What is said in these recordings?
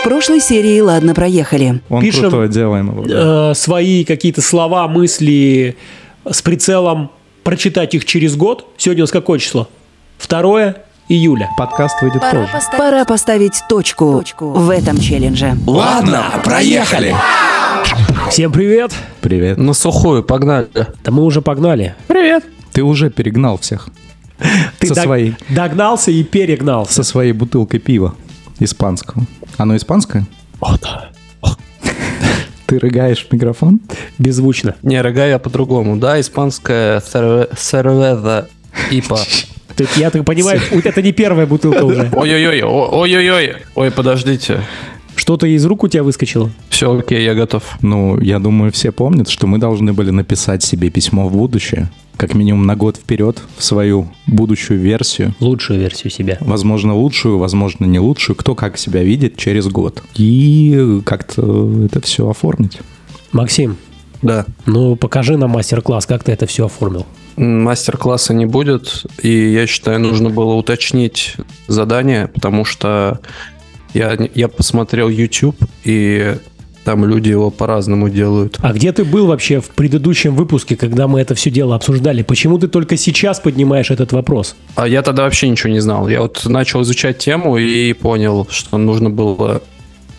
В прошлой серии «Ладно, проехали». Он Пишем, крутой, делаем его. да. э, свои какие-то слова, мысли с прицелом прочитать их через год. Сегодня у нас какое число? 2 июля. Подкаст выйдет Пора, позже. поставить... Пора поставить точку, в этом челлендже. Ладно, проехали. Всем привет! Привет. На сухую, погнали. Да мы уже погнали. Привет! Ты уже перегнал всех Ты со дог- своей, догнался и перегнался. со своей бутылкой пива испанского. Оно испанское? О, да. Ты рыгаешь в микрофон? Беззвучно. Не, рога я по-другому. Да, испанская серве- сервеза ипа. Ты- я так понимаю, у- это не первая бутылка уже. Ой-ой-ой, ой-ой-ой. Ой, подождите. Что-то из рук у тебя выскочило? Все, окей, я готов. Ну, я думаю, все помнят, что мы должны были написать себе письмо в будущее, как минимум на год вперед, в свою будущую версию. Лучшую версию себя. Возможно, лучшую, возможно, не лучшую, кто как себя видит через год. И как-то это все оформить. Максим, Да. ну покажи нам мастер-класс, как ты это все оформил. Мастер-класса не будет, и я считаю, нужно было уточнить задание, потому что я, я посмотрел YouTube, и там люди его по-разному делают. А где ты был вообще в предыдущем выпуске, когда мы это все дело обсуждали? Почему ты только сейчас поднимаешь этот вопрос? А я тогда вообще ничего не знал. Я вот начал изучать тему и понял, что нужно было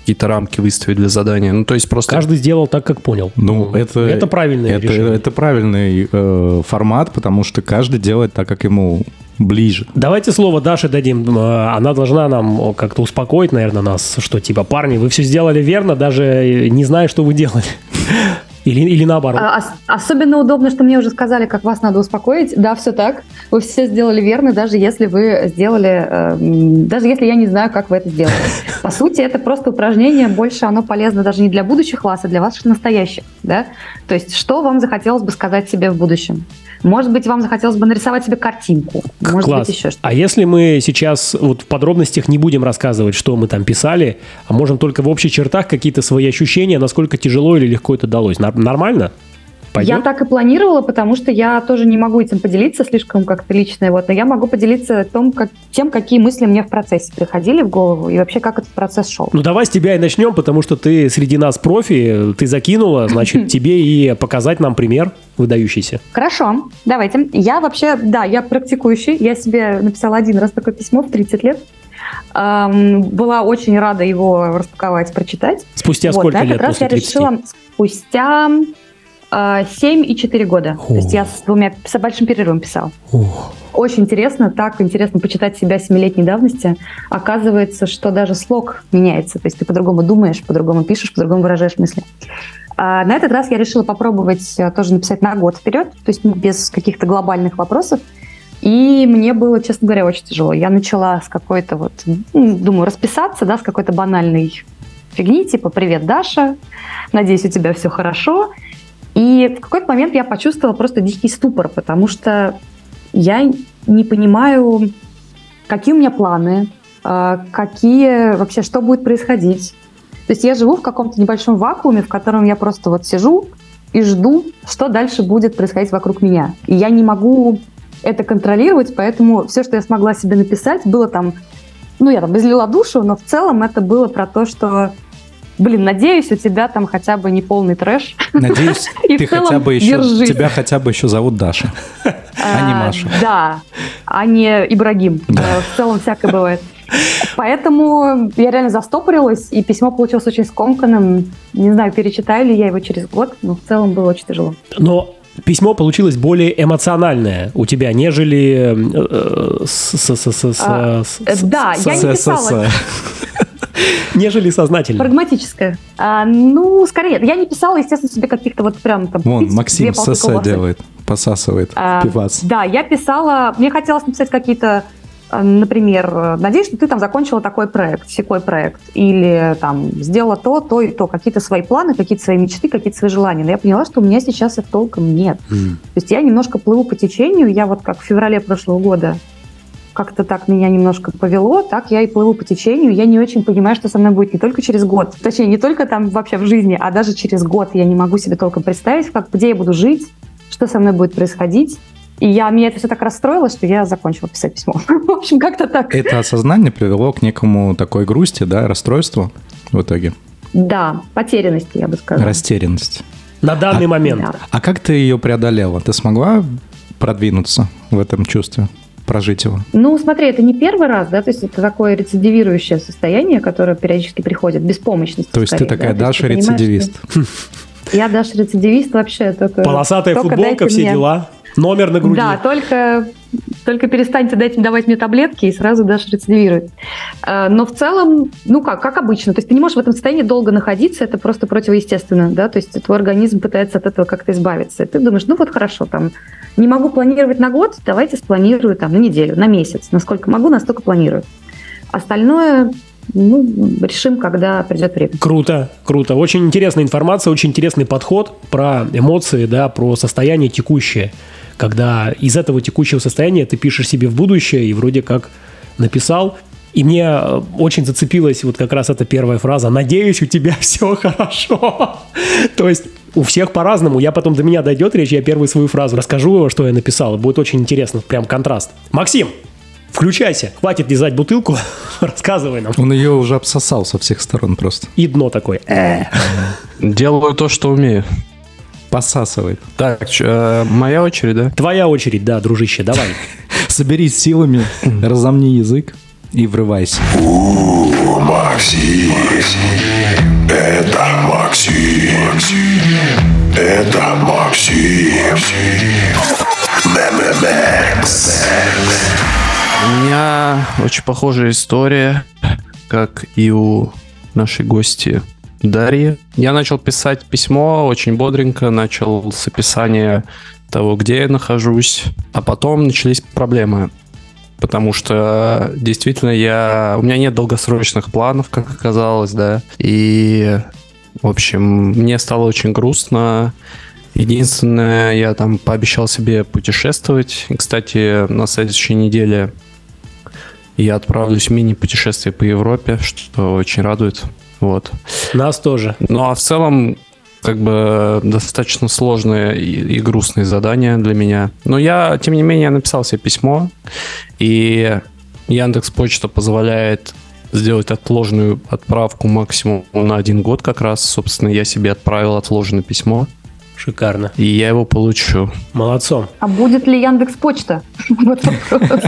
какие-то рамки выставить для задания. Ну, то есть просто... Каждый сделал так, как понял. Ну, это, это правильное это, решение. это правильный э, формат, потому что каждый делает так, как ему ближе. Давайте слово Даше дадим. Э, Она должна нам как-то успокоить, наверное, нас, что типа, парни, вы все сделали верно, даже э, не зная, что вы делали. Или, или наоборот. А, ос- особенно удобно, что мне уже сказали, как вас надо успокоить. Да, все так. Вы все сделали верно, даже если вы сделали, эм, даже если я не знаю, как вы это сделали. По сути, это просто упражнение. Больше оно полезно даже не для будущих вас, а для ваших настоящих. Да? То есть, что вам захотелось бы сказать себе в будущем? Может быть, вам захотелось бы нарисовать себе картинку. Может Класс. быть, еще что-то. А если мы сейчас вот в подробностях не будем рассказывать, что мы там писали, а можем только в общих чертах какие-то свои ощущения, насколько тяжело или легко это далось? Нормально? Пойдет? Я так и планировала, потому что я тоже не могу этим поделиться слишком как-то личное, вот, но я могу поделиться том, как, тем, какие мысли мне в процессе приходили в голову и вообще как этот процесс шел. Ну давай с тебя и начнем, потому что ты среди нас профи, ты закинула, значит тебе и показать нам пример выдающийся. Хорошо, давайте. Я вообще, да, я практикующий. Я себе написала один раз такое письмо в 30 лет. Эм, была очень рада его распаковать, прочитать. Спустя Вот, сколько на этот лет раз после я 30? решила спустя э, 7 и 4 года. То есть я с двумя, с большим перерывом писала. Ух. Очень интересно, так интересно почитать себя семилетней давности. Оказывается, что даже слог меняется. То есть ты по-другому думаешь, по-другому пишешь, по-другому выражаешь мысли. А на этот раз я решила попробовать э, тоже написать на год вперед, то есть без каких-то глобальных вопросов. И мне было, честно говоря, очень тяжело. Я начала с какой-то вот, ну, думаю, расписаться, да, с какой-то банальной фигни, типа «Привет, Даша, надеюсь, у тебя все хорошо». И в какой-то момент я почувствовала просто дикий ступор, потому что я не понимаю, какие у меня планы, э, какие вообще, что будет происходить. То есть я живу в каком-то небольшом вакууме, в котором я просто вот сижу и жду, что дальше будет происходить вокруг меня. И я не могу это контролировать, поэтому все, что я смогла себе написать, было там, ну, я там излила душу, но в целом это было про то, что, блин, надеюсь, у тебя там хотя бы не полный трэш. Надеюсь, И ты в целом хотя бы еще, держись. тебя хотя бы еще зовут Даша, а не А, Маша. Да, а не Ибрагим. Да. Э, В целом всякое бывает. Поэтому я реально застопорилась, и письмо получилось очень скомканным. Не знаю, перечитаю ли я его через год, но в целом было очень тяжело. Но письмо получилось более эмоциональное у тебя, нежели э, с- с- с- с- с- А, с- э, с- да, с- я не с- писала. Нежели сознательно. Прагматическое. А, ну, скорее, я не писала, естественно, себе каких-то вот прям там... Вон, пить Максим СС делает, посасывает А, пивас. Да, я писала, мне хотелось написать какие-то, э, например, надеюсь, что ты там закончила такой проект, секой проект, или там сделала то, то и то, какие-то свои планы, какие-то свои мечты, какие-то свои желания. Но я поняла, что у меня сейчас их толком нет. М. То есть я немножко плыву по течению, я вот как в феврале прошлого года как-то так меня немножко повело, так я и плыву по течению. Я не очень понимаю, что со мной будет не только через год, точнее, не только там вообще в жизни, а даже через год. Я не могу себе толком представить, как, где я буду жить, что со мной будет происходить. И я, меня это все так расстроило, что я закончила писать письмо. В общем, как-то так. Это осознание привело к некому такой грусти, да, расстройству. в итоге? Да, потерянности, я бы сказала. Растерянность. На данный А- момент. Да. А как ты ее преодолела? Ты смогла продвинуться в этом чувстве, прожить его? Ну, смотри, это не первый раз, да, то есть это такое рецидивирующее состояние, которое периодически приходит, беспомощность. То есть ты скорее, такая да, Даша ты рецидивист. что- Я Даша рецидивист вообще. Только, Полосатая только футболка, все мне- дела. Номер на груди. Да, только, только перестаньте дать, давать мне таблетки, и сразу Даша рецидивирует. Э, Но в целом, ну как, как обычно. То есть ты не можешь в этом состоянии долго находиться, это просто противоестественно, да, то есть твой организм пытается от этого как-то избавиться. И ты думаешь, ну вот хорошо, там, не могу планировать на год, давайте спланирую там на неделю, на месяц. Насколько могу, настолько планирую. Остальное, ну, решим, когда придет время. Круто, круто. Очень интересная информация, очень интересный подход про эмоции, да, про состояние текущее. Когда из этого текущего состояния ты пишешь себе в будущее и вроде как написал. И мне э, очень зацепилась вот как раз эта первая фраза «Надеюсь, у тебя все хорошо». То есть у всех по-разному. Я потом до меня дойдет речь, я первую свою фразу расскажу, что я написал. Будет очень интересно, прям контраст. Максим, включайся. Хватит лизать бутылку, рассказывай нам. Он ее уже обсосал со всех сторон просто. И дно такое. Э. Делаю то, что умею. Посасывает. Так, э, моя очередь, да? Твоя очередь, да, дружище, давай. Соберись силами, разомни язык и врывайся. Максим. Это Максим. Это Максим. Мемемекс. У меня очень похожая история, как и у нашей гости Дарьи. Я начал писать письмо очень бодренько, начал с описания того, где я нахожусь, а потом начались проблемы. Потому что действительно я... У меня нет долгосрочных планов, как оказалось, да. И, в общем, мне стало очень грустно. Единственное, я там пообещал себе путешествовать. Кстати, на следующей неделе я отправлюсь в мини-путешествие по Европе, что очень радует. Вот. Нас тоже. Ну а в целом, как бы достаточно сложное и, и грустное задание для меня. Но я, тем не менее, написал себе письмо, и Яндекс Почта позволяет сделать отложенную отправку максимум на один год как раз. Собственно, я себе отправил отложенное письмо, Шикарно. и я его получу. Молодцом. А будет ли Яндекс Почта? Вот вопрос.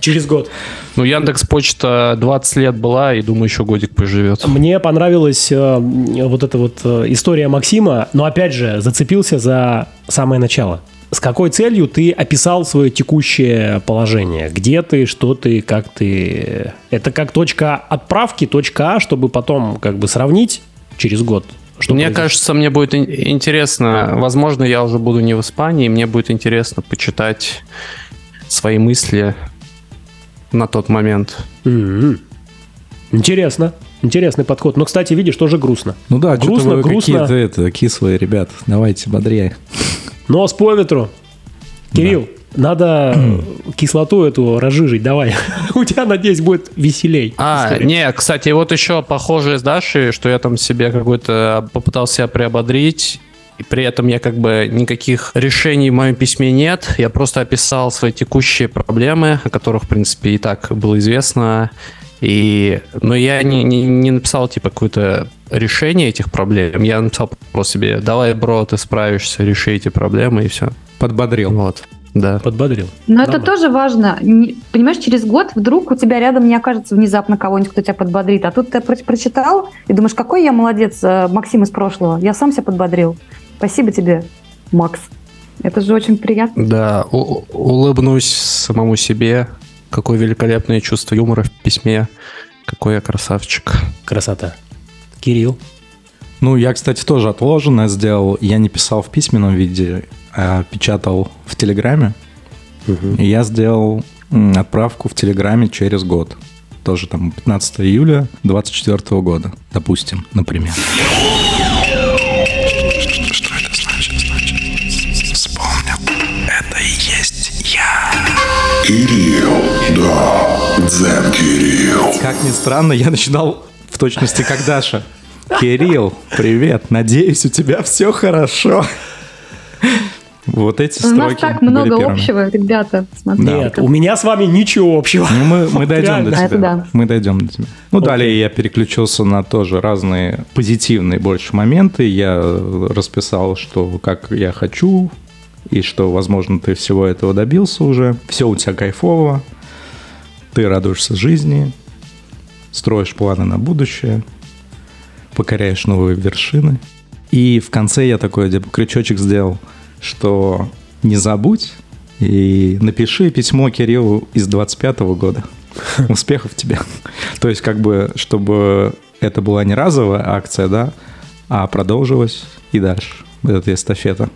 Через год. Ну, Яндекс Почта 20 лет была, и думаю, еще годик поживет. Мне понравилась э, вот эта вот э, история Максима, но опять же зацепился за самое начало. С какой целью ты описал свое текущее положение? Где ты, что ты, как ты? Это как точка отправки, точка А, чтобы потом как бы сравнить через год. Что мне произошло? кажется, мне будет ин- интересно, возможно, я уже буду не в Испании, мне будет интересно почитать свои мысли на тот момент. М-м. Интересно. Интересный подход. Но, кстати, видишь, тоже грустно. Ну да, Грустно, вы грустно. какие-то это, кислые, ребят. Давайте бодрее. Нос по ветру. Кирилл, надо кислоту эту разжижить, давай. У тебя, надеюсь, будет веселей. А, история. не, кстати, вот еще похожее с Дашей, что я там себе какой-то попытался себя приободрить, и при этом я как бы никаких решений в моем письме нет. Я просто описал свои текущие проблемы, о которых, в принципе, и так было известно. И, но я не, не, не написал, типа, какое-то решение этих проблем. Я написал просто себе, давай, бро, ты справишься, реши эти проблемы, и все. Подбодрил. Вот, да. Подбодрил. Но это Нормально. тоже важно. Понимаешь, через год вдруг у тебя рядом не окажется внезапно кого-нибудь, кто тебя подбодрит. А тут ты про- прочитал и думаешь, какой я молодец, э, Максим из прошлого. Я сам себя подбодрил. Спасибо тебе, Макс. Это же очень приятно. Да, у- улыбнусь самому себе. Какое великолепное чувство юмора в письме. Какой я красавчик. Красота. Кирилл. Ну, я, кстати, тоже отложенное сделал. Я не писал в письменном виде, а печатал в Телеграме. И я сделал отправку в Телеграме через год. Тоже там 15 июля 24 года, допустим, например. Что это значит? Значит, вспомнил. Это и есть я. Кирилл, да, Дзен Кирилл. Как ни странно, я начинал в точности как Даша. Кирилл, привет, надеюсь, у тебя все хорошо. Вот эти У нас строки так были много первыми. общего, ребята. Смотрите. Нет, у меня с вами ничего общего. Ну, мы, мы дойдем Реально. до А, тебя. это да. Мы дойдем до тебя. Ну, далее я переключился на тоже разные позитивные больше моменты. Я расписал, что как я хочу, и что, возможно, ты всего этого добился уже. Все у тебя кайфово. Ты радуешься жизни, строишь планы на будущее, покоряешь новые вершины. И в конце я такой типа, крючочек сделал, что не забудь и напиши письмо Кириллу из 25-го года. Успехов тебе. То есть, как бы, чтобы это была не разовая акция, да, а продолжилась и дальше. Это эстафета.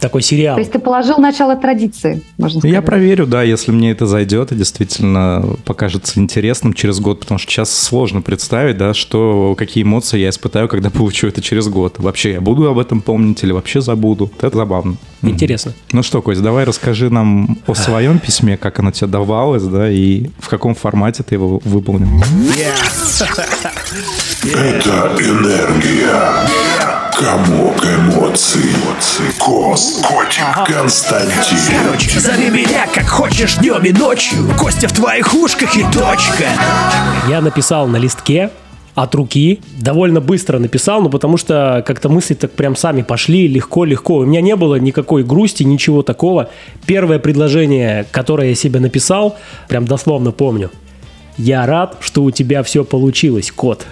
Такой сериал. То есть ты положил начало традиции, можно сказать. Я проверю, да, если мне это зайдет и действительно покажется интересным через год, потому что сейчас сложно представить, да, что, какие эмоции я испытаю, когда получу это через год. Вообще я буду об этом помнить или вообще забуду. Это забавно. Интересно. Ну что, Кость, давай расскажи нам о своем письме, как оно тебе давалось, да, и в каком формате ты его выполнил. Это энергия. Комок эмоций. Кос. Котик. Константин. Короче, зови меня как хочешь днем и ночью Костя в твоих ушках и точка Я написал на листке от руки, довольно быстро написал, ну потому что как-то мысли так прям сами пошли, легко-легко. У меня не было никакой грусти, ничего такого. Первое предложение, которое я себе написал, прям дословно помню. Я рад, что у тебя все получилось, кот.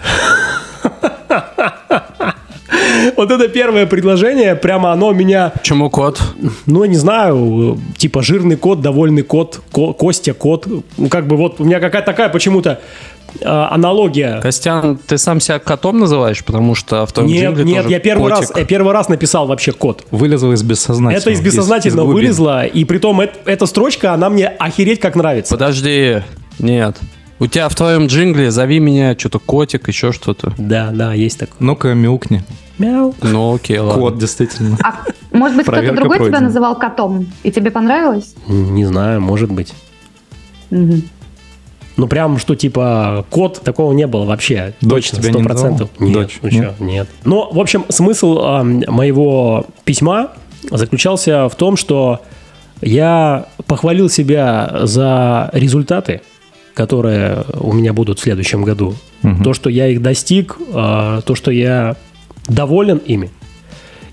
Вот это первое предложение, прямо оно меня Почему кот? ну, я не знаю, типа жирный кот, довольный кот, ко- Костя кот. Ну, как бы вот у меня какая-то такая почему-то а, аналогия. Костян, ты сам себя котом называешь, потому что в том Нет, нет, я первый раз, котик. я первый раз написал вообще кот. Вылезло из бессознательного. Это из бессознательного из вылезло, и притом эт- эта строчка, она мне охереть как нравится. Подожди, нет. У тебя в твоем джингле зови меня что-то котик, еще что-то. Да, да, есть такое. Ну-ка, мяукни. Мяу. Ну окей, ладно. Кот, действительно. А может быть, кто-то другой тебя пройдена. называл котом, и тебе понравилось? Не знаю, может быть. Мгм. Ну, прям, что типа кот, такого не было вообще. Дочь Точно, тебя не сто процентов. называла? Нет, Дочь, ну нет? нет. Ну, в общем, смысл ам, моего письма заключался в том, что я похвалил себя за результаты, которые у меня будут в следующем году. Мгм. То, что я их достиг, а, то, что я доволен ими.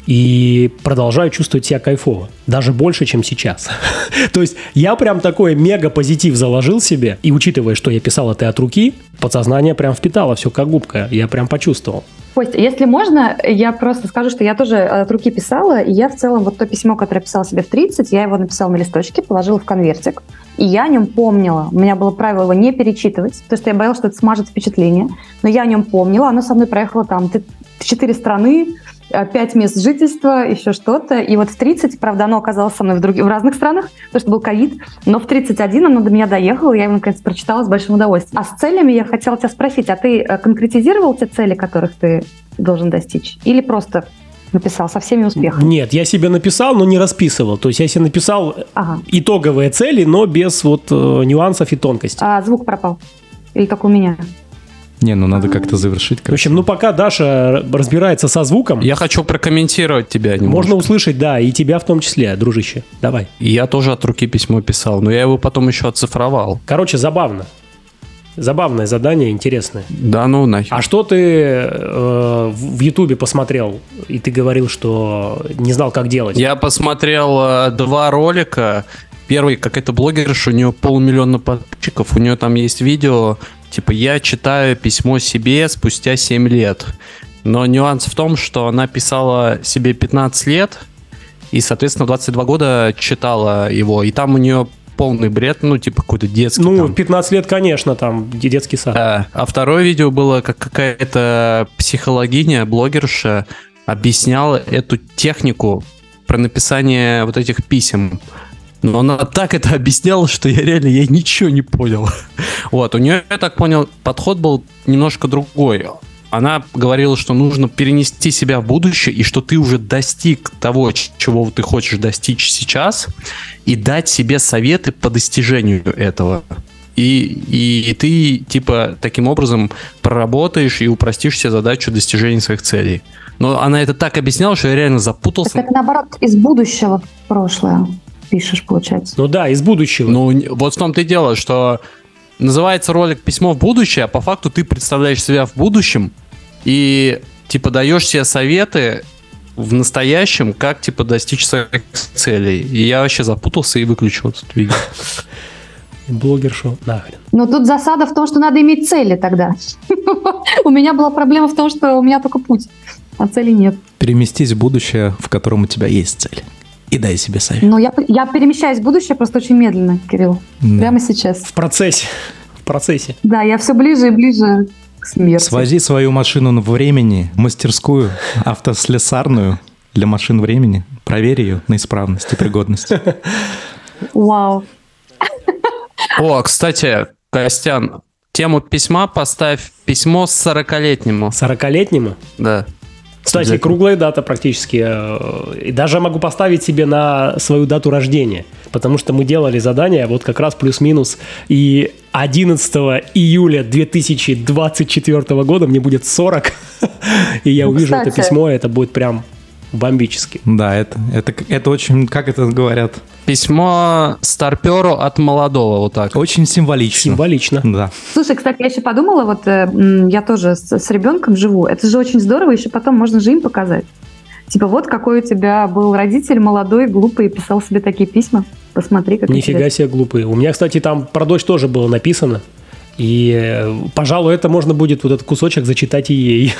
И продолжаю чувствовать себя кайфово. Даже больше, чем сейчас. То есть я прям такой мега позитив заложил себе. И учитывая, что я писал это от руки, подсознание прям впитало все как губка. Я прям почувствовал. Костя, если можно, я просто скажу, что я тоже от руки писала, и я в целом вот то письмо, которое писала себе в 30, я его написала на листочке, положила в конвертик, и я о нем помнила. У меня было правило его не перечитывать, потому что я боялась, что это смажет впечатление, но я о нем помнила, оно со мной проехало там четыре страны, э, пять мест жительства, еще что-то, и вот в 30, правда, оно оказалось со мной в, друг- в разных странах, потому что был ковид, но в 31 оно до меня доехало, я его, наконец, прочитала с большим удовольствием. А с целями я хотела тебя спросить, а ты э, конкретизировал те цели, которых ты должен достичь? Или просто написал со всеми успехами? Нет, я себе написал, но не расписывал. То есть я себе написал Ага. итоговые цели, но без вот э, нюансов и тонкостей. А звук пропал? Или как у меня? Не, ну надо как-то завершить. В общем, ну пока Даша разбирается со звуком, Я хочу прокомментировать тебя немножко. можно услышать, да, и тебя в том числе, дружище. Давай. И Я тоже от руки письмо писал, но я его потом еще оцифровал. Короче, забавно. Забавное задание, интересное. Да ну нахер. А что ты э, в в Ютубе посмотрел, и ты говорил, что не знал, как делать? Я посмотрел э, два ролика. Первый, какая-то блогерша, у нее полмиллиона подписчиков, у нее там есть видео, типа «Я читаю письмо себе спустя 7 лет». Но нюанс в том, что она писала себе 15 лет, и, соответственно, в 22 года читала его, и там у нее полный бред, ну, типа какой-то детский. Ну, там. в 15 лет, конечно, там де- детский сад. Да. А второе видео было, как какая-то психологиня, блогерша объясняла эту технику про написание вот этих писем. Но она так это объясняла, что я реально я ничего не понял. Вот, у нее, я так понял, подход был немножко другой. Она говорила, что нужно перенести себя в будущее, и что ты уже достиг того, чего ты хочешь достичь сейчас, и дать себе советы по достижению этого. и, и ты, типа, таким образом проработаешь и упростишь себе задачу достижения своих целей. Но она это так объясняла, что я реально запутался. Так наоборот, из будущего в прошлое пишешь, получается. Ну да, из будущего. Ну, вот в том-то и дело, что называется ролик «Письмо в будущее», а по факту ты представляешь себя в будущем и, типа, даешь себе советы в настоящем, как, типа, достичь своих целей. И я вообще запутался и выключил этот видео. Блогер шоу. Нахрен. Но тут засада в том, что надо иметь цели тогда. У меня была проблема в том, что у меня только путь, а цели нет. Переместись в будущее, в котором у тебя есть цель. И дай себе совет. Но я, я перемещаюсь в будущее просто очень медленно, Кирилл. Да. Прямо сейчас. В процессе. В процессе. Да, я все ближе и ближе к смерти. Свози свою машину в времени, мастерскую, автослесарную для машин времени. Проверь ее на исправность и пригодность. Вау. О, кстати, Костян, тему письма поставь письмо с 40-летнему. 40-летнему. Да. Кстати, Обязательно. круглая дата практически. э, И даже могу поставить себе на свою дату рождения. Потому что мы делали задание вот как раз плюс-минус. И 11 июля 2024 года мне будет 40. И я Ну, увижу это письмо, и это будет прям бомбически. Да, это, это, это очень, как это говорят, Письмо старперу от молодого, вот так. очень символично. Символично. Да. Слушай, кстати, я еще подумала, вот э, я тоже с, с ребенком живу. Это же очень здорово, еще потом можно же им показать. Типа, вот какой у тебя был родитель молодой, глупый, и писал себе такие письма. Посмотри, как Нифига интересно. себе глупые. У меня, кстати, там про дочь тоже было написано. И, э, пожалуй, это можно будет вот этот кусочек зачитать и ей.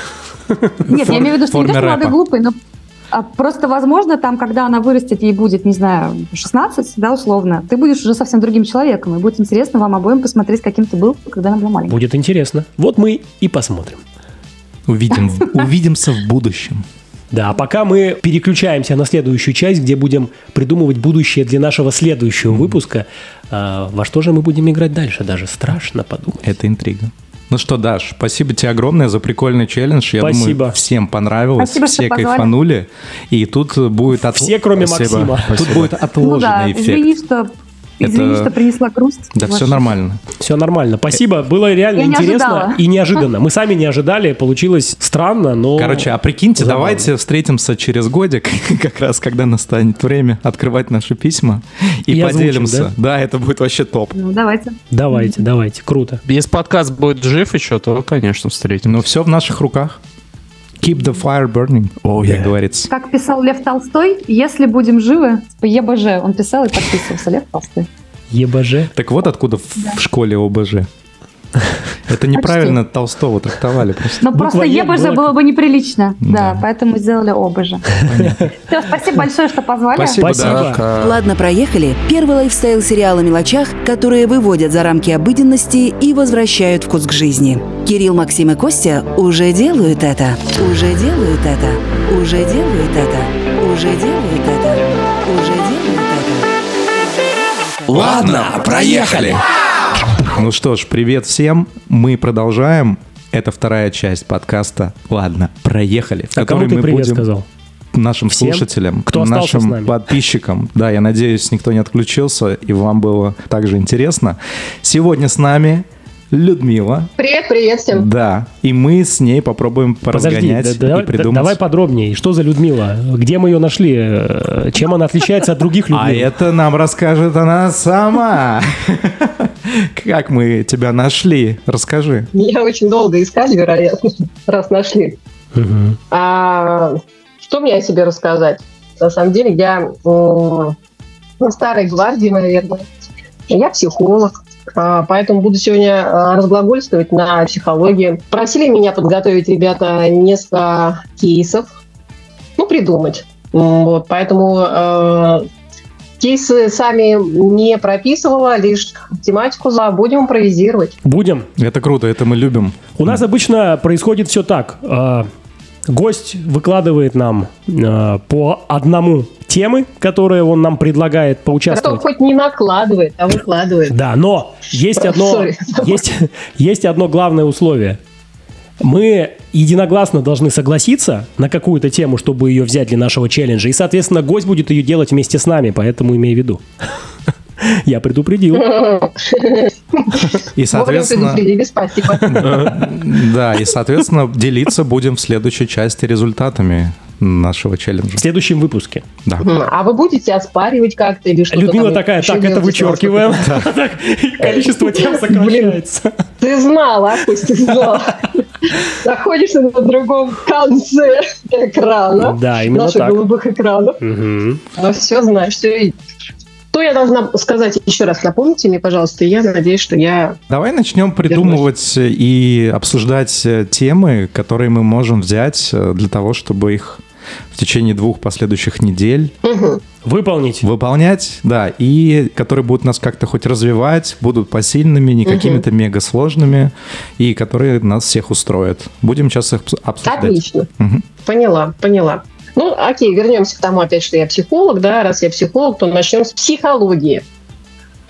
Нет, я имею в виду, что не то, что молодой, глупый, но просто, возможно, там, когда она вырастет, ей будет, не знаю, 16, да, условно, ты будешь уже совсем другим человеком, и будет интересно вам обоим посмотреть, каким ты был, когда она была маленькая. Будет интересно. Вот мы и посмотрим. Увидим, увидимся в будущем. Да, а пока мы переключаемся на следующую часть, где будем придумывать будущее для нашего следующего выпуска. А, во что же мы будем играть дальше? Даже страшно подумать. Это интрига. Ну что, Даш, спасибо тебе огромное за прикольный челлендж. Я Спасибо. думаю, всем понравилось, Спасибо, все позвали. кайфанули. И тут будет... от- Все, кроме Спасибо. Максима. Тут будет Ну отложенный да, эффект. извини, что, извини, Это- что принесла грусть. Да, все нормально. Все нормально. Спасибо. Было реально Я не интересно ожидала. и неожиданно. Мы сами не ожидали. Получилось странно, но... Короче, а прикиньте, забавно. давайте встретимся через годик, как раз когда настанет время открывать наши письма и, И озвучим, поделимся. да? это будет вообще топ. Ну, давайте. Давайте, давайте. Круто. Если подкаст будет жив еще, то, конечно, встретим. Но все в наших руках. Keep the fire burning, как говорится. Как писал Лев Толстой, если будем живы, ЕБЖ, он писал и подписывался, Лев Толстой. ЕБЖ. Так вот откуда в, в школе ОБЖ. Это неправильно Толстого трактовали просто. Но Буква просто «Е» ЕБЖ была- было бы неприлично. Да, Да. поэтому сделали ОБЖ. Все, спасибо большое, что позвали. Спасибо, Спасибо. Пока. Ладно, проехали. Первый лайфстайл-сериал о мелочах, которые выводят за рамки обыденности и возвращают вкус к жизни. Кирилл, Максим и Костя уже делают это. Уже делают это. Уже делают это. Уже делают это. Уже делают это. Ладно, проехали. Ну что ж, привет всем. Мы продолжаем. Это вторая часть подкаста. Ладно, проехали. В А которой мы будем сказал? нашим Всем? слушателям, Кто нашим подписчикам. Да, я надеюсь, никто не отключился, и вам было также интересно. Сегодня с нами Людмила. Привет, привет всем. Да, и мы с ней попробуем Подожди, поразгонять да- и давай, придумать. давай подробнее. Что за Людмила? Где мы ее нашли? Э, Чем она отличается от других Людмил? А это нам расскажет она сама. Как мы тебя нашли? Расскажи. Меня очень долго искали, вероятно, раз нашли. А, что мне о себе рассказать? На самом деле, я старой гвардии, наверное. Я психолог, а, поэтому буду сегодня а, разглагольствовать на психологии. Просили меня подготовить, ребята, несколько кейсов, ну, придумать. Вот, поэтому э, кейсы сами не прописывала, лишь тематику за будем импровизировать. Будем. Это круто, это мы любим. У нас обычно происходит все так. Гость выкладывает нам а, по одному темы, которые он нам предлагает поучаствовать. хоть не накладывает, а выкладывает. Да, но есть одно, есть, есть одно главное условие. Мы единогласно должны согласиться на какую-то тему, чтобы ее взять для нашего челленджа. И, соответственно, гость будет ее делать вместе с нами, поэтому имей в виду. Я предупредил. И, соответственно, спасибо. да, и, соответственно, делиться будем в следующей части результатами нашего челленджа. В следующем выпуске. Да. А вы будете оспаривать как-то или что-то? Людмила там такая, так, это вычеркиваем. Количество тем сокращается. Ты знала, пусть ты знала. Находишься на другом конце экрана. Да, именно Наших так. голубых экранов. Мгм. Ну все знаешь, все видишь. Что я должна сказать еще раз? Напомните мне, пожалуйста, я надеюсь, что я... Давай начнем придумывать и обсуждать э, темы, которые мы можем взять э, для того, чтобы их в течение двух последующих недель Мгм. Выполнить. выполнять, да, и которые будут нас как-то хоть развивать, будут посильными, не какими-то мега сложными, и которые нас всех устроят. Будем сейчас их обс- обсуждать. Отлично. Мгм. Поняла, поняла. Ну, окей, вернемся к тому опять, что я психолог, да, раз я психолог, то начнем с психологии.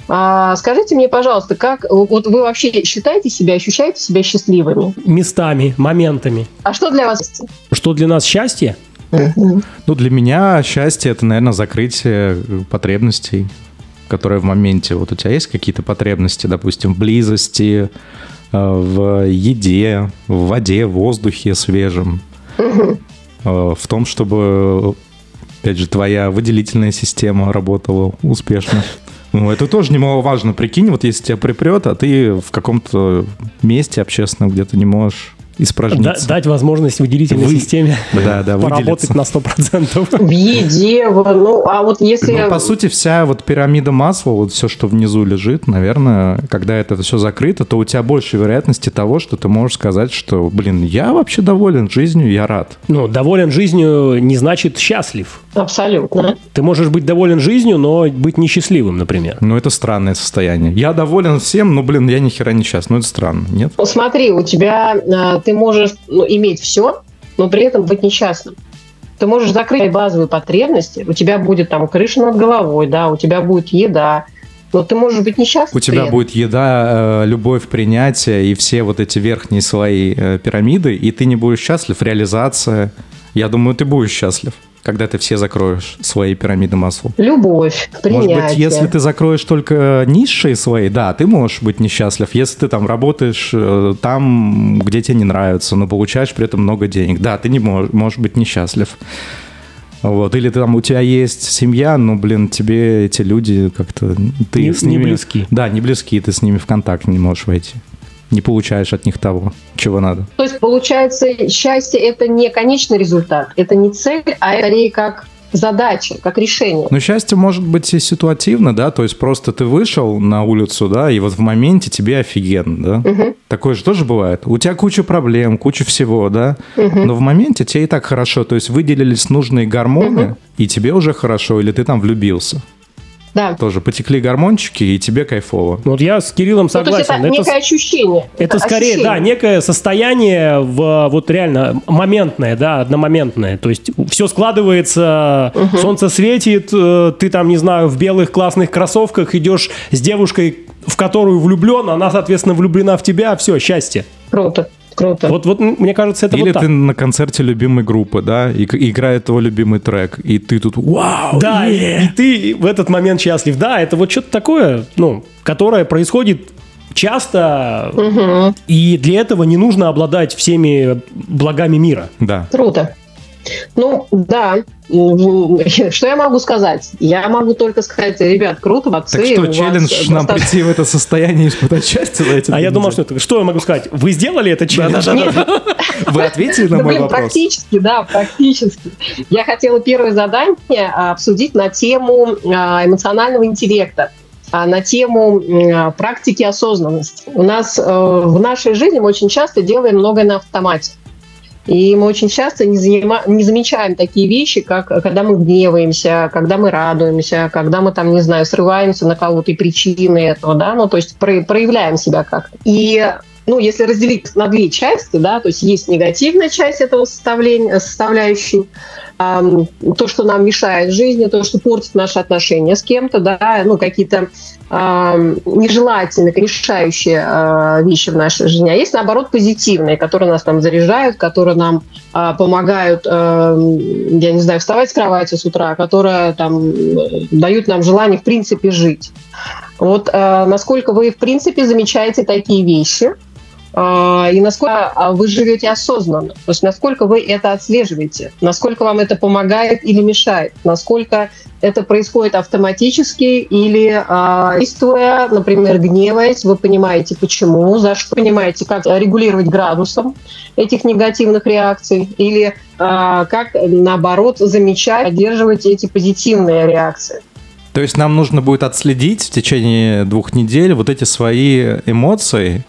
А, скажите мне, пожалуйста, как вот вы вообще считаете себя, ощущаете себя счастливыми? Местами, моментами. А что для вас? Что для нас счастье? Ну, для меня счастье это, наверное, закрытие потребностей, которые в моменте. Вот у тебя есть какие-то потребности, допустим, в близости, э, в еде, в воде, в воздухе свежем, в том, чтобы, опять же, твоя выделительная система работала успешно. Ну, это тоже немаловажно. Прикинь, вот если тебя припрет, а ты в каком-то месте общественном где-то не можешь Да- испражниться. дать возможность выделительной Вы- системе Да, да, поработать выделиться. на 100%. В еде, ну, а вот если... Ну, по сути, вся вот пирамида масла, вот все, что внизу лежит, наверное, когда это все закрыто, то у тебя больше вероятности того, что ты можешь сказать, что, блин, я вообще доволен жизнью, я рад. Ну, доволен жизнью не значит счастлив. Абсолютно. Ты можешь быть доволен жизнью, но быть несчастливым, например. Ну, это странное состояние. Я доволен всем, но, блин, я ни хера не счастлив. Ну, это странно, нет? Ну, смотри, у тебя, а, ты можешь ну, иметь все, но при этом быть несчастным. Ты можешь закрыть базовые потребности, у тебя будет там крыша над головой, да, у тебя будет еда, но ты можешь быть несчастным. У тебя этом. будет еда, э, любовь, принятие и все вот эти верхние слои э, пирамиды, и ты не будешь счастлив, реализация. Я думаю, ты будешь счастлив, когда ты все закроешь свои пирамиды масла. Любовь, принятие. Может быть, если ты закроешь только низшие свои, да, ты можешь быть несчастлив. Если ты там работаешь э, там, где тебе не нравится, но получаешь при этом много денег, да, ты не можешь, можешь быть несчастлив. Вот. Или там у тебя есть семья, но, блин, тебе эти люди как-то... Ты Не- с не ними... близки. Да, не близки, ты с ними в контакт не можешь войти. Не получаешь от них того, чего надо. То есть, получается, счастье – это не конечный результат, это не цель, а скорее как задача, как решение. Но счастье может быть и ситуативно, да, то есть просто ты вышел на улицу, да, и вот в моменте тебе офигенно, да. Такое же тоже бывает. У тебя куча проблем, куча всего, да, но в моменте тебе и так хорошо, то есть выделились нужные гормоны, и тебе уже хорошо, или ты там влюбился. Да. Тоже потекли гормончики, и тебе кайфово. Ну, Вот я с Кириллом Ну, то есть согласен. это Это, некое ощущение. это скорее, ощущение. да, некое состояние в, вот реально моментное, да, одномоментное. То есть все складывается, солнце светит, э, ты там, не знаю, в белых классных кроссовках идешь с девушкой, в которую влюблен, она, соответственно, влюблена в тебя, все, счастье. Круто, круто. Вот, вот мне кажется, это Или вот так. ты на концерте любимой группы, да, и играет твой любимый трек, и ты тут вау, Да, и, е!» и ты в этот момент счастлив. Да, это вот что-то такое, ну, которое происходит часто, и для этого не нужно обладать всеми благами мира. Да. Круто. Ну, да. Что я могу сказать? Я могу только сказать, ребят, круто, молодцы. Так что, челлендж нам достаточно- прийти в это состояние и испытать счастье за эти А я думал, что это, что я могу сказать? Вы сделали это челлендж? Вы ответили на Да, мой вопрос? практически, да, практически. Я хотела первое задание а, обсудить на тему а, эмоционального интеллекта, а, на тему практики осознанности. У нас э, в нашей жизни мы очень часто делаем многое на автомате. И мы очень часто не, занима- не замечаем такие вещи, как когда мы гневаемся, когда мы радуемся, когда мы там, не знаю, срываемся на кого-то и причины этого, да, ну, то есть про- проявляем себя как-то. И ну, если разделить на две части, да, то есть есть негативная часть этого составления, составляющей, то, что нам мешает жизни, то, что портит наши отношения с кем-то, да, ну, какие-то нежелательные, решающие а, вещи в нашей жизни. А есть, наоборот, позитивные, которые нас там заряжают, которые нам а, помогают, я не знаю, вставать с кровати с утра, которые там э, дают нам желание, в принципе, жить. Вот э, насколько вы, в принципе, замечаете такие вещи, и насколько а, вы живете осознанно, то есть насколько вы это отслеживаете, насколько вам это помогает или мешает, насколько это происходит автоматически или э, действуя, например, гневаясь, вы понимаете почему, за что понимаете, как регулировать градусом этих негативных реакций, или как, наоборот, замечать, поддерживать эти позитивные реакции. То есть нам нужно будет отследить в течение двух недель вот эти свои эмоции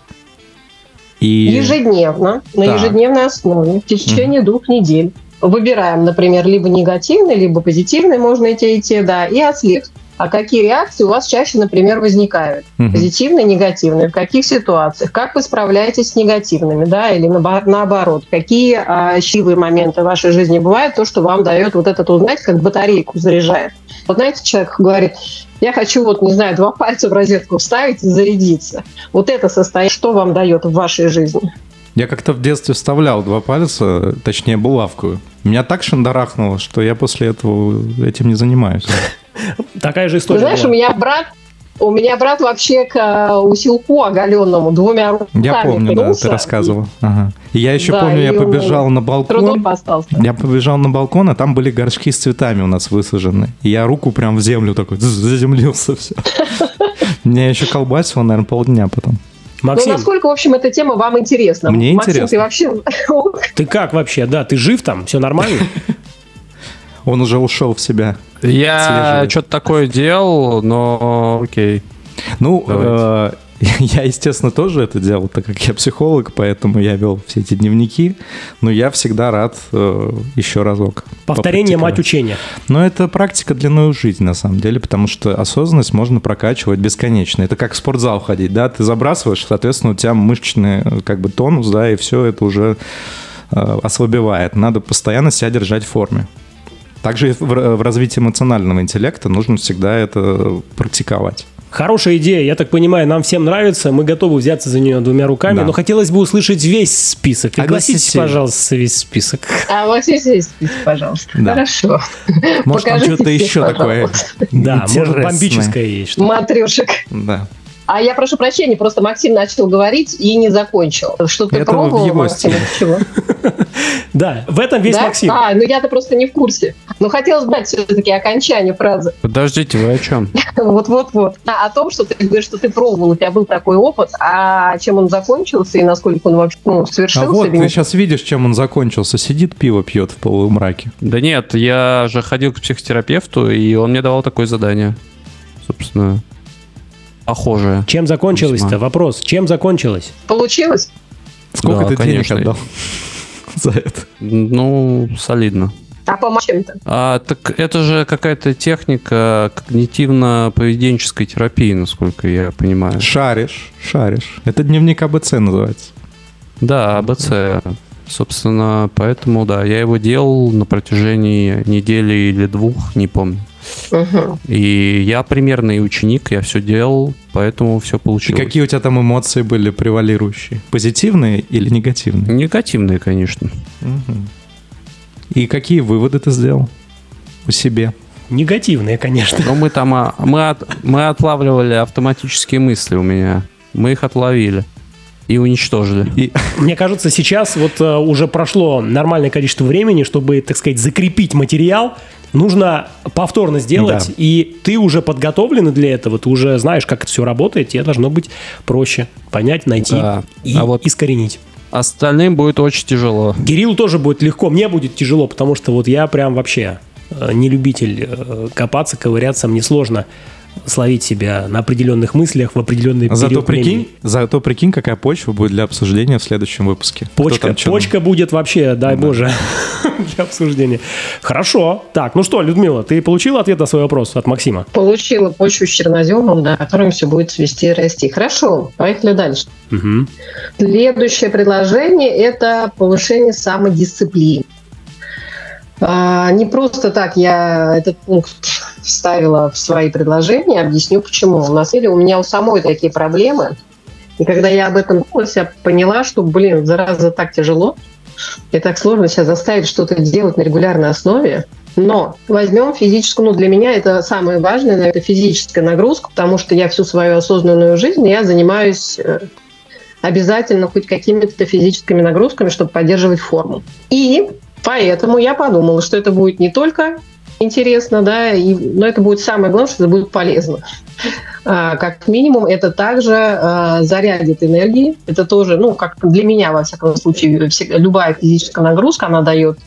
и... Ежедневно, на Так. ежедневной основе, в течение двух недель. Выбираем, например, либо негативный, либо позитивный, можно и те, и те, да, и отслеживать. А какие реакции у вас чаще, например, возникают? Мгм. Позитивные, негативные. В каких ситуациях? Как вы справляетесь с негативными, да, или наобо- наоборот? Какие а, счастливые моменты в вашей жизни бывают, то, что вам дает вот этот, вот, знаете, как батарейку заряжает? Вот знаете, человек говорит, я хочу вот, не знаю, два пальца в розетку вставить и зарядиться. Вот это состояние, что вам дает в вашей жизни? Я как-то в детстве вставлял два пальца, точнее булавку. Меня так шандарахнуло, что я после этого этим не занимаюсь. Такая же Ты история знаешь, была. у меня брат, у меня брат вообще к э, усилку оголенному двумя руками Я помню, да, ты рассказывал. Ага. И я еще Да, помню, я побежал на балкон. Я побежал на балкон, а там были горшки с цветами у нас высажены. И я руку прям в землю такой, заземлился все. Меня еще колбасило, наверное, полдня потом. Максим, Ну, насколько, в общем, эта тема вам интересна? Мне Максим, интересно. ты вообще... ты как вообще? Да, ты жив там? Все нормально? Он уже ушел в себя. Я что-то такое делал, но окей. Ну, э, я, естественно, тоже это делал, так как я психолог, поэтому я вел все эти дневники. Но я всегда рад э, еще разок. Повторение мать учения. Но это практика длиною в жизнь, на самом деле, потому что осознанность можно прокачивать бесконечно. Это как в спортзал ходить, да, ты забрасываешь, соответственно, у тебя мышечный э, как бы тонус, да, и все это уже э, ослабевает. Надо постоянно себя держать в форме. Также в, в развитии эмоционального интеллекта нужно всегда это практиковать. Хорошая идея, я так понимаю, нам всем нравится, мы готовы взяться за нее двумя руками, Да. но хотелось бы услышать весь список. Огласите, Огласите. пожалуйста, весь список. А здесь есть список, пожалуйста. Да. Хорошо. Может, там Покажите что-то список, еще такое пожалуйста. Да, может, бомбическое есть. что Матрешек. Да. А я прошу прощения, просто Максим начал говорить и не закончил. Что ты Это пробовал, в его Максим, чего? Да, в этом весь? Максим. А, ну я-то просто не в курсе. Но хотелось знать все-таки окончание фразы. Подождите, вы о чем? Вот-вот-вот. А, о том, что ты говоришь, что ты пробовал, у тебя был такой опыт, а чем он закончился и насколько он вообще ну, совершился А вот ты сейчас видишь, чем он закончился. Сидит, пиво пьет в полумраке. Да нет, я же ходил к психотерапевту, и он мне давал такое задание. Собственно, похожее. Чем закончилось-то? Вопрос. Чем закончилось? Получилось? Сколько Да, ты конечно. денег отдал за это? Ну, солидно. А по чем-то? А, так это же какая-то техника когнитивно-поведенческой терапии, насколько я понимаю. Шаришь, шаришь. Это дневник АБЦ называется. Да, АБЦ. Собственно, поэтому, да, я его делал на протяжении недели или двух, не помню. Мгм. И я примерный ученик, я все делал, поэтому все И получилось. какие у тебя там эмоции были превалирующие? Позитивные или негативные? Негативные, конечно. Мгм. И какие выводы ты сделал у себе? Негативные, конечно. Но мы там, а, мы, от- мы отлавливали автоматические мысли у меня. Мы их отловили и уничтожили. И Мне кажется, сейчас вот э, уже прошло нормальное количество времени, чтобы, так сказать, закрепить материал. Нужно повторно сделать, Да. и ты уже подготовлен для этого, ты уже знаешь, как это все работает, тебе должно быть проще понять, найти Да. и А вот- искоренить. Остальным будет очень тяжело. Кириллу тоже будет легко, мне будет тяжело, потому что вот я прям вообще э, не любитель э, копаться, ковыряться, мне сложно словить себя на определенных мыслях в определенный зато период прикинь, времени. зато прикинь, какая почва будет для обсуждения в следующем выпуске. Почка, там почка будет вообще, дай боже, для обсуждения. Хорошо. Так, ну что, Людмила, ты получила ответ на свой вопрос от Максима? Получила почву с черноземом, да, которым все будет свести и расти. Хорошо, поехали дальше. Мгм. Следующее предложение – это повышение самодисциплины. А, не просто так я этот пункт вставила в свои предложения. Объясню почему. На самом деле у меня у самой такие проблемы. И когда я об этом думала, я поняла, что, блин, зараза, так тяжело. И так сложно сейчас заставить что-то делать на регулярной основе. Но возьмем физическую, ну для меня это самое важное, это физическая нагрузка, потому что я всю свою осознанную жизнь я занимаюсь э, обязательно хоть какими-то физическими нагрузками, чтобы поддерживать форму. И поэтому я подумала, что это будет не только интересно, да, и, но это будет самое главное, что это будет полезно. А, как минимум, это также а, зарядит энергии. Это тоже, ну, как для меня, во всяком случае, любая физическая нагрузка, она дает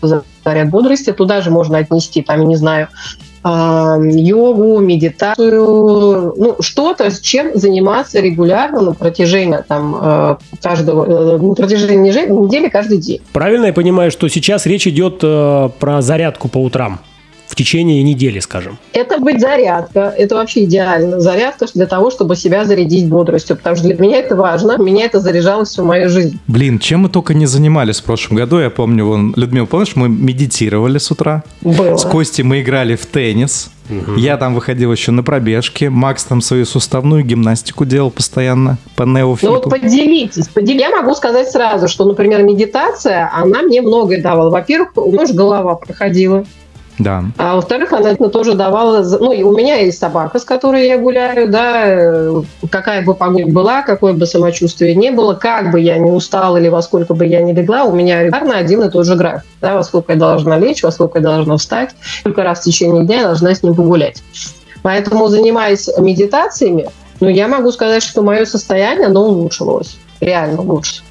заряд бодрости. Туда же можно отнести, там, я не знаю, а, йогу, медитацию, ну, что-то, с чем заниматься регулярно на протяжении там, каждого, э, на протяжении недели каждый день. Правильно я понимаю, что сейчас речь идет э, про зарядку по утрам? В течение недели, скажем? Это быть зарядка. Это вообще идеально. Зарядка для того, чтобы себя зарядить бодростью. Потому что для меня это важно. Меня это заряжало всю мою жизнь. Блин, чем мы только не занимались в прошлом году. Я помню, вон, Людмила, помнишь, мы медитировали с утра? Было. С Костей мы играли в теннис. Угу. Я там выходил еще на пробежки. Макс там свою суставную гимнастику делал постоянно по неофиту. Ну вот поделитесь. Поделитесь. Я могу сказать сразу, что, например, медитация, она мне многое давала. Во-первых, у меня же голова проходила. Да. А во-вторых, она тоже давала... Ну, и у меня есть собака, с которой я гуляю, да, э, какая бы погода была, какое бы самочувствие не было, как бы я не устала или во сколько бы я не легла, у меня регулярно один и тот же график, да, во сколько я должна лечь, во сколько я должна встать, сколько раз в течение дня я должна с ним погулять. Поэтому, занимаясь медитациями, ну, я могу сказать, что мое состояние, оно улучшилось. Реально лучше.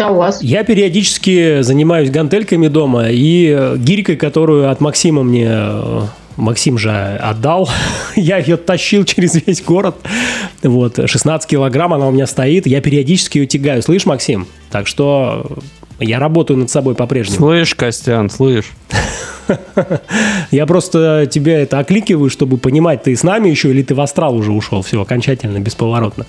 А у вас? Я периодически занимаюсь гантельками дома и э, гирькой, которую от Максима мне э, Максим же отдал. я ее тащил через весь город. Вот, 16 килограмм она у меня стоит. Я периодически ее тягаю. Слышь, Максим? Так что я работаю над собой по-прежнему. Слышь, Костян, слышь. Я просто тебя это окликиваю, чтобы понимать, ты с нами еще или ты в астрал уже ушел, все, окончательно, бесповоротно.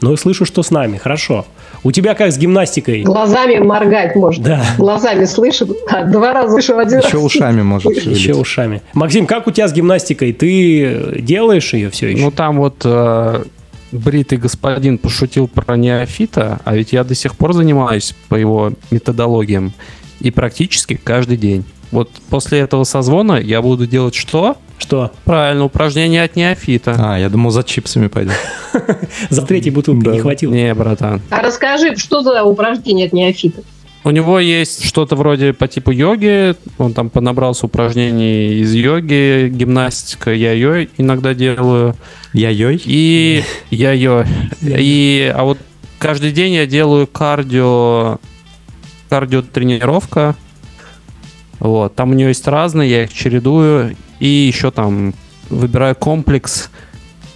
Но я слышу, что с нами, хорошо. У тебя как с гимнастикой? Глазами моргать можно. Да. Глазами слышу. А, два раза слышу один Еще ушами может Еще ушами. Максим, как у тебя с гимнастикой? Ты делаешь ее все еще? Ну, там вот э, бритый господин пошутил про неофита, а ведь я до сих пор занимаюсь по его методологиям. И практически каждый день. Вот после этого созвона я буду делать что? Что? Правильно, упражнение от неофита. А, я думал, за чипсами пойдем. За третьей бутылкой не хватило. Не, братан. А расскажи, что за упражнение от неофита? У него есть что-то вроде по типу йоги. Он там понабрался упражнений из йоги, гимнастика. Я ее иногда делаю. Я йой? И я йой. И, а вот каждый день я делаю кардио, кардио тренировка вот, там у нее есть разные, я их чередую. И еще там выбираю комплекс,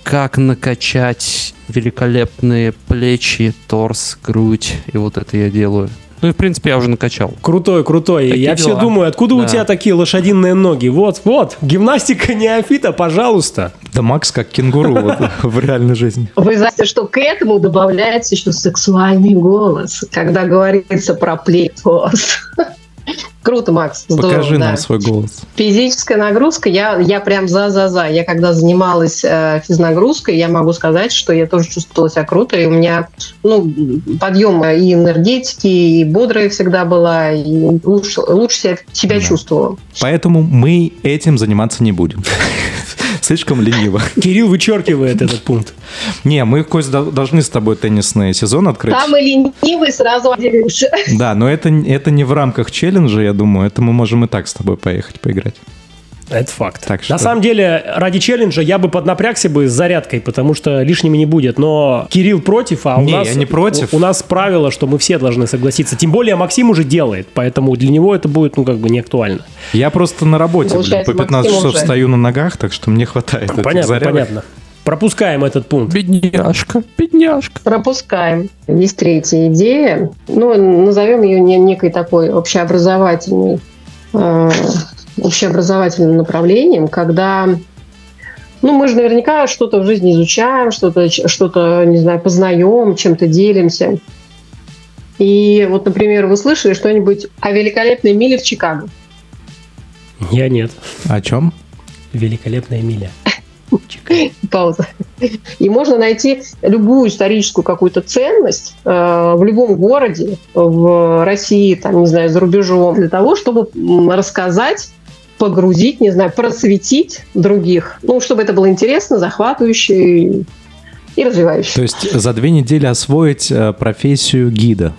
как накачать великолепные плечи, торс, грудь. И вот это я делаю. Ну и, в принципе, я уже накачал. Крутой, крутой. Такие я дела. все думаю, откуда да. у тебя такие лошадиные ноги? Вот, вот, гимнастика неофита, пожалуйста. Да Макс как кенгуру в реальной жизни. Вы знаете, что к этому добавляется еще сексуальный голос, когда говорится про плетос. Круто, Макс. Здорово, Покажи да. нам свой голос. Физическая нагрузка, я, я прям за-за-за. Я когда занималась э, физнагрузкой, я могу сказать, что я тоже чувствовала себя круто, и у меня ну, подъем и энергетики, и бодрая всегда была, и лучше, лучше себя, себя да. чувствовала. Поэтому мы этим заниматься не будем. Слишком лениво. Кирилл вычеркивает этот пункт. Не, мы, Кость, должны с тобой теннисный сезон открыть. Самый ленивый сразу. Да, но это, это не в рамках челленджа, я думаю. Это мы можем и так с тобой поехать поиграть. Это факт. Так что... На самом деле, ради челленджа я бы поднапрягся бы с зарядкой, потому что лишними не будет. Но Кирилл против, а у не, нас... я не против. У, у нас правило, что мы все должны согласиться. Тем более Максим уже делает, поэтому для него это будет, ну, как бы не актуально. Я просто на работе блин, по 15 Максим часов уже. стою на ногах, так что мне хватает Понятно, понятно. Пропускаем этот пункт. Бедняжка, бедняжка. Пропускаем. Есть третья идея. Ну, назовем ее некой такой общеобразовательной э, общеобразовательным направлением, когда ну, мы же наверняка что-то в жизни изучаем, что-то, что-то, не знаю, познаем, чем-то делимся. И вот, например, вы слышали что-нибудь о великолепной миле в Чикаго? Я нет. О чем? Великолепная Миля. Пауза. И можно найти любую историческую какую-то ценность э, в любом городе, в России, там, не знаю, за рубежом, для того, чтобы рассказать погрузить, не знаю, просветить других, ну, чтобы это было интересно, захватывающе и, и развивающе. То есть за две недели освоить э, профессию гида.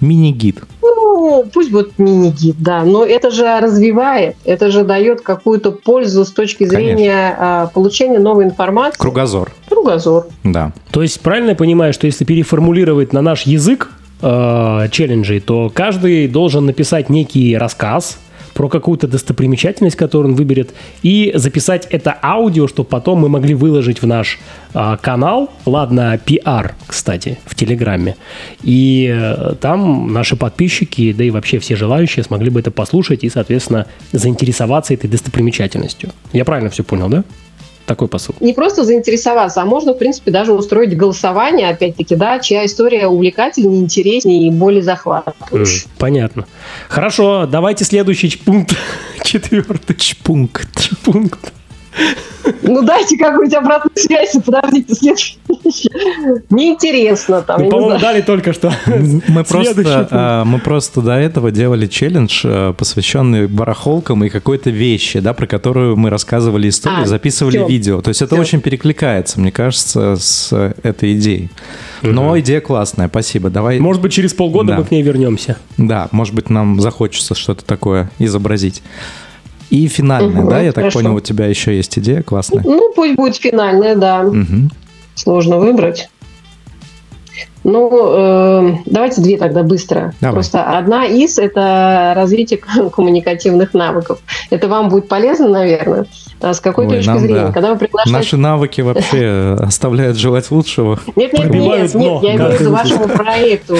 Мини-гид. Ну, пусть будет мини-гид, да, но это же развивает, это же дает какую-то пользу с точки зрения а, получения новой информации. Кругозор. Кругозор. Да. То есть правильно я понимаю, что если переформулировать на наш язык э, челленджей, то каждый должен написать некий рассказ про какую-то достопримечательность, которую он выберет, и записать это аудио, чтобы потом мы могли выложить в наш э, канал, ладно, PR, кстати, в Телеграме. И э, там наши подписчики, да и вообще все желающие смогли бы это послушать и, соответственно, заинтересоваться этой достопримечательностью. Я правильно все понял, да? Такой посыл. Не просто заинтересоваться, а можно, в принципе, даже устроить голосование, опять-таки, да, чья история увлекательнее, интереснее и более захватывающая. Понятно. Хорошо, давайте следующий пункт. Четвертый. Чпункт. Пункт. Ну, дайте какую-нибудь обратную связь, и подождите, следующий. Неинтересно там, не по-моему, знаю. дали только что. Мы просто, а, мы просто до этого делали челлендж, а, посвященный барахолкам и какой-то вещи, да, про которую мы рассказывали историю, А, записывали всё. видео. То есть это Всё. очень перекликается, мне кажется, с э, этой идеей. Но идея классная, спасибо. Давай, Может быть, через полгода Да. мы к ней вернемся. да, может быть, нам захочется что-то такое изобразить. И финальная, Мгм, да, я так хорошо. понял, у тебя еще есть идея классная. Ну, пусть будет финальная, да. Мгм. Сложно выбрать. Ну, э, давайте две тогда быстро. Давай. Просто одна из – это развитие коммуникативных навыков. Это вам будет полезно, наверное. А С какой Ой, точки нам зрения? да. Когда вы приглашаете... Наши навыки вообще э, оставляют желать лучшего. Нет, нет, пробивают нет, нет, я имею в виду вашему проекту.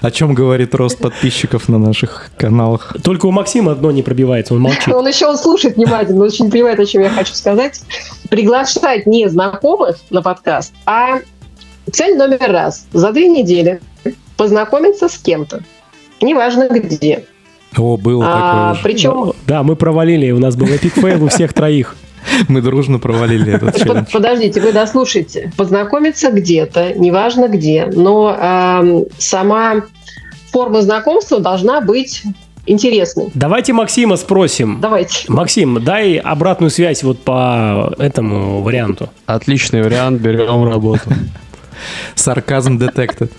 О чем говорит рост подписчиков на наших каналах. Только у Максима дно не пробивается, он молчит. Он еще он слушает внимательно, он очень понимает, о чем я хочу сказать. Приглашать не знакомых на подкаст, а цель номер раз. За две недели познакомиться с кем-то. Неважно где. О, было А, такое уже. причем Да, мы провалили, у нас был epic fail у всех троих. Мы дружно провалили этот челлендж. Подождите, вы дослушайте. Познакомиться где-то, неважно где, но ам, сама форма знакомства должна быть интересной. Давайте Максима спросим. Давайте. Максим, дай обратную связь вот по этому варианту. Отличный вариант, берем работу. Сарказм detected.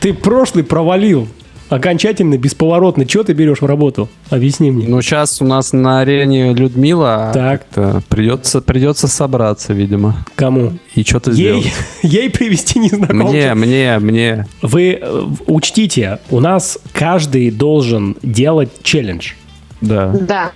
Ты прошлый провалил. Окончательно, бесповоротно. Чего ты берешь в работу? Объясни мне. Ну, сейчас у нас на арене Людмила. а Так. Придется, придется собраться, видимо. Кому? И что-то сделать. ей привести незнакомца. Мне, мне, мне. Вы э, учтите, у нас каждый должен делать челлендж. Да. Да.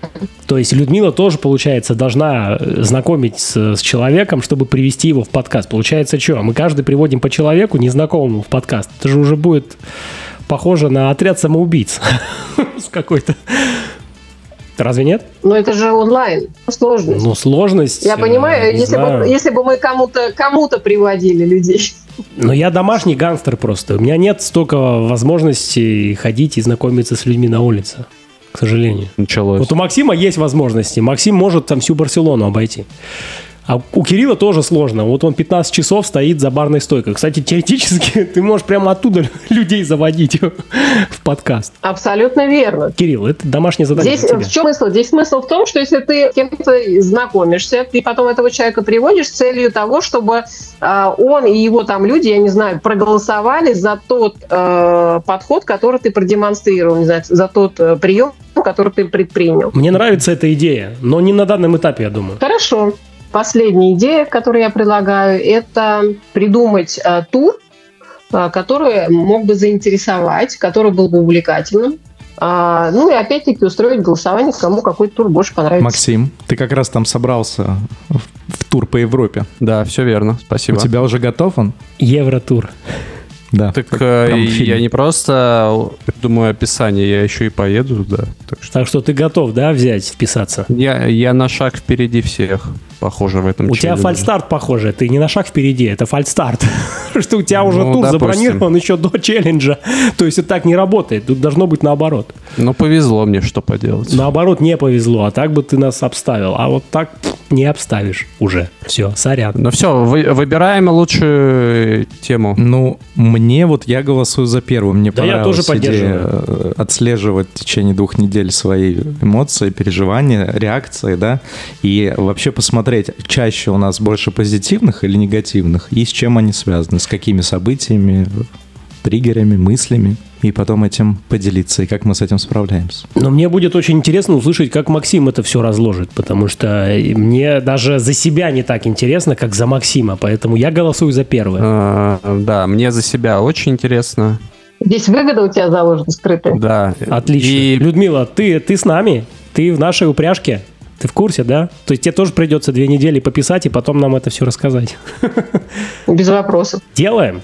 То есть Людмила тоже, получается, должна э, знакомить с, с человеком, чтобы привести его в подкаст. Получается, что? Мы каждый приводим по человеку незнакомому в подкаст. Это же уже будет похоже на отряд самоубийц с какой-то. Разве нет? Но это же онлайн. Сложность. Ну, сложность. Я э, понимаю, если знаю. бы, если бы мы кому-то кому-то приводили людей. Но я домашний гангстер просто. У меня нет столько возможностей ходить и знакомиться с людьми на улице. К сожалению. Началось. Вот у Максима есть возможности. Максим может там всю Барселону обойти. А у Кирилла тоже сложно. Вот он 15 часов стоит за барной стойкой. Кстати, теоретически ты можешь прямо оттуда людей заводить в подкаст. Абсолютно верно. Кирилл, это домашнее задание Здесь тебя. в чем смысл? Здесь смысл в том, что если ты с кем-то знакомишься, ты потом этого человека приводишь с целью того, чтобы а, он и его там люди, я не знаю, проголосовали за тот э, подход, который ты продемонстрировал, не знаю, за тот э, прием, который ты предпринял. Мне нравится эта идея, но не на данном этапе, я думаю. Хорошо. Последняя идея, которую я предлагаю, это придумать э, тур, э, который мог бы заинтересовать, который был бы увлекательным. А, ну и опять-таки устроить голосование, кому какой тур больше понравится. Максим, ты как раз там собрался в, в тур по Европе. Да, все верно. Спасибо. У тебя уже готов он? Евротур. Да. Так э, я не просто придумаю описание, я еще и поеду туда. Так что Так что ты готов, да, взять, вписаться? я, я на шаг впереди всех, похоже, в этом У тебя фальстарт, похоже. Ты не на шаг впереди, это фальстарт. Что у тебя уже Ну, тур допустим. забронирован еще до челленджа. То есть это так не работает. Тут должно быть наоборот. Ну, повезло мне, что поделать. Наоборот, не повезло, а так бы ты нас обставил. А вот так не обставишь уже. Все, сорян. Ну все, вы- выбираем лучшую тему. Ну, мне вот я голосую за первую. Мне Да, я понравилась тоже идея э, отслеживать в течение двух недель свои эмоции, переживания, реакции, да, и вообще посмотреть, чаще у нас больше позитивных или негативных, и с чем они связаны, с какими событиями, триггерами, мыслями, и потом этим поделиться, и как мы с этим справляемся. Но мне будет очень интересно услышать, как Максим это все разложит, потому что мне даже за себя не так интересно, как за Максима, поэтому я голосую за первое. А, да, мне за себя очень интересно. Здесь выгода у тебя заложена скрытая. Да. Отлично. И Людмила, ты, ты с нами? Ты в нашей упряжке? Ты в курсе, да? То есть тебе тоже придется две недели пописать и потом нам это все рассказать. Без вопросов. Делаем?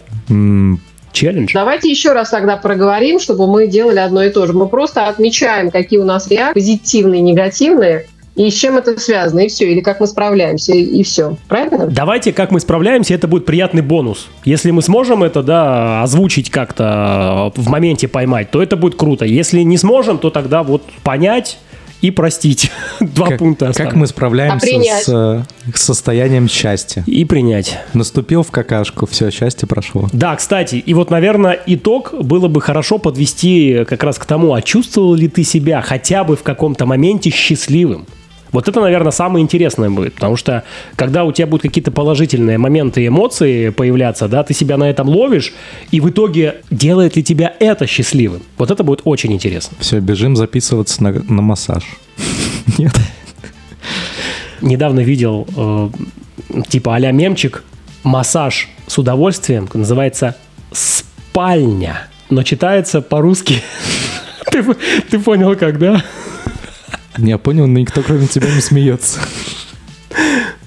Челлендж? Давайте еще раз тогда проговорим, чтобы мы делали одно и то же. Мы просто отмечаем, какие у нас реакции, позитивные, негативные, и с чем это связано, и все, или как мы справляемся, и, и все. Правильно? Давайте, как мы справляемся, это будет приятный бонус. Если мы сможем это, да, озвучить как-то в моменте поймать, то это будет круто. Если не сможем, то тогда вот понять и простить. Два как, пункта как осталось. мы справляемся А с э, состоянием счастья? И принять. Наступил в какашку, все, счастье прошло. Да, кстати, и вот, наверное, итог было бы хорошо подвести как раз к тому, а чувствовал ли ты себя хотя бы в каком-то моменте счастливым? Вот это, наверное, самое интересное будет, потому что когда у тебя будут какие-то положительные моменты и эмоции появляться, да, ты себя на этом ловишь, и в итоге делает ли тебя это счастливым? Вот это будет очень интересно. Все, бежим записываться на, на массаж. Нет. Недавно видел э, типа а-ля мемчик «Массаж с удовольствием» называется «Спальня», но читается по-русски. Ты, ты понял, как, да? Я понял, но никто кроме тебя не смеется.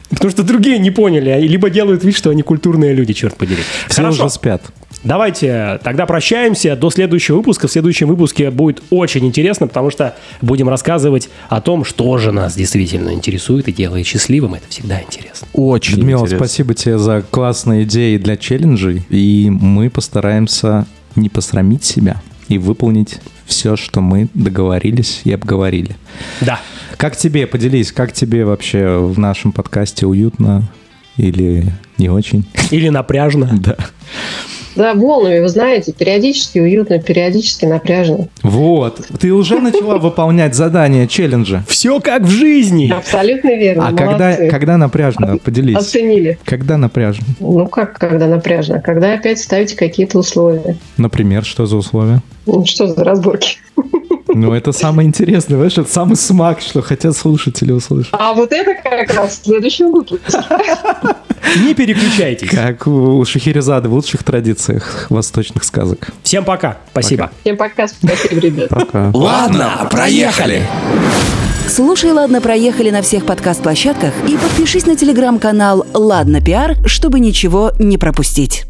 Потому что другие не поняли, а либо делают вид, что они культурные люди, черт подери. Все Хорошо, уже спят. давайте тогда прощаемся до следующего выпуска. В следующем выпуске будет очень интересно, потому что будем рассказывать о том, что же нас действительно интересует и делает счастливым. Это всегда интересно. очень Людмила, интересно. спасибо тебе за классные идеи для челленджей. И мы постараемся не посрамить себя и выполнить все, что мы договорились и обговорили. Да. Как тебе, поделись, как тебе вообще в нашем подкасте уютно или не очень? Или напряжно. Да. Да, волнами, вы знаете, периодически уютно, периодически напряжно. Вот, ты уже начала выполнять задания челленджа. Все как в жизни. Абсолютно верно. А когда, когда напряжно? Поделись. Оценили. Когда напряжно? Ну как, когда напряжно? Когда опять ставите какие-то условия. Например, что за условия? Ну, что за разборки? Ну, это самое интересное, знаешь, это самый смак, что хотят слушатели услышать. А вот это как раз в следующем выпуске. Не переключайтесь. Как у Шахерезады в лучших традициях восточных сказок. Всем пока. Спасибо. Всем пока, спасибо, ребят. Пока. Ладно, проехали. Слушай, ладно, проехали на всех подкаст-площадках и подпишись на телеграм-канал «Ладно, пиар», чтобы ничего не пропустить.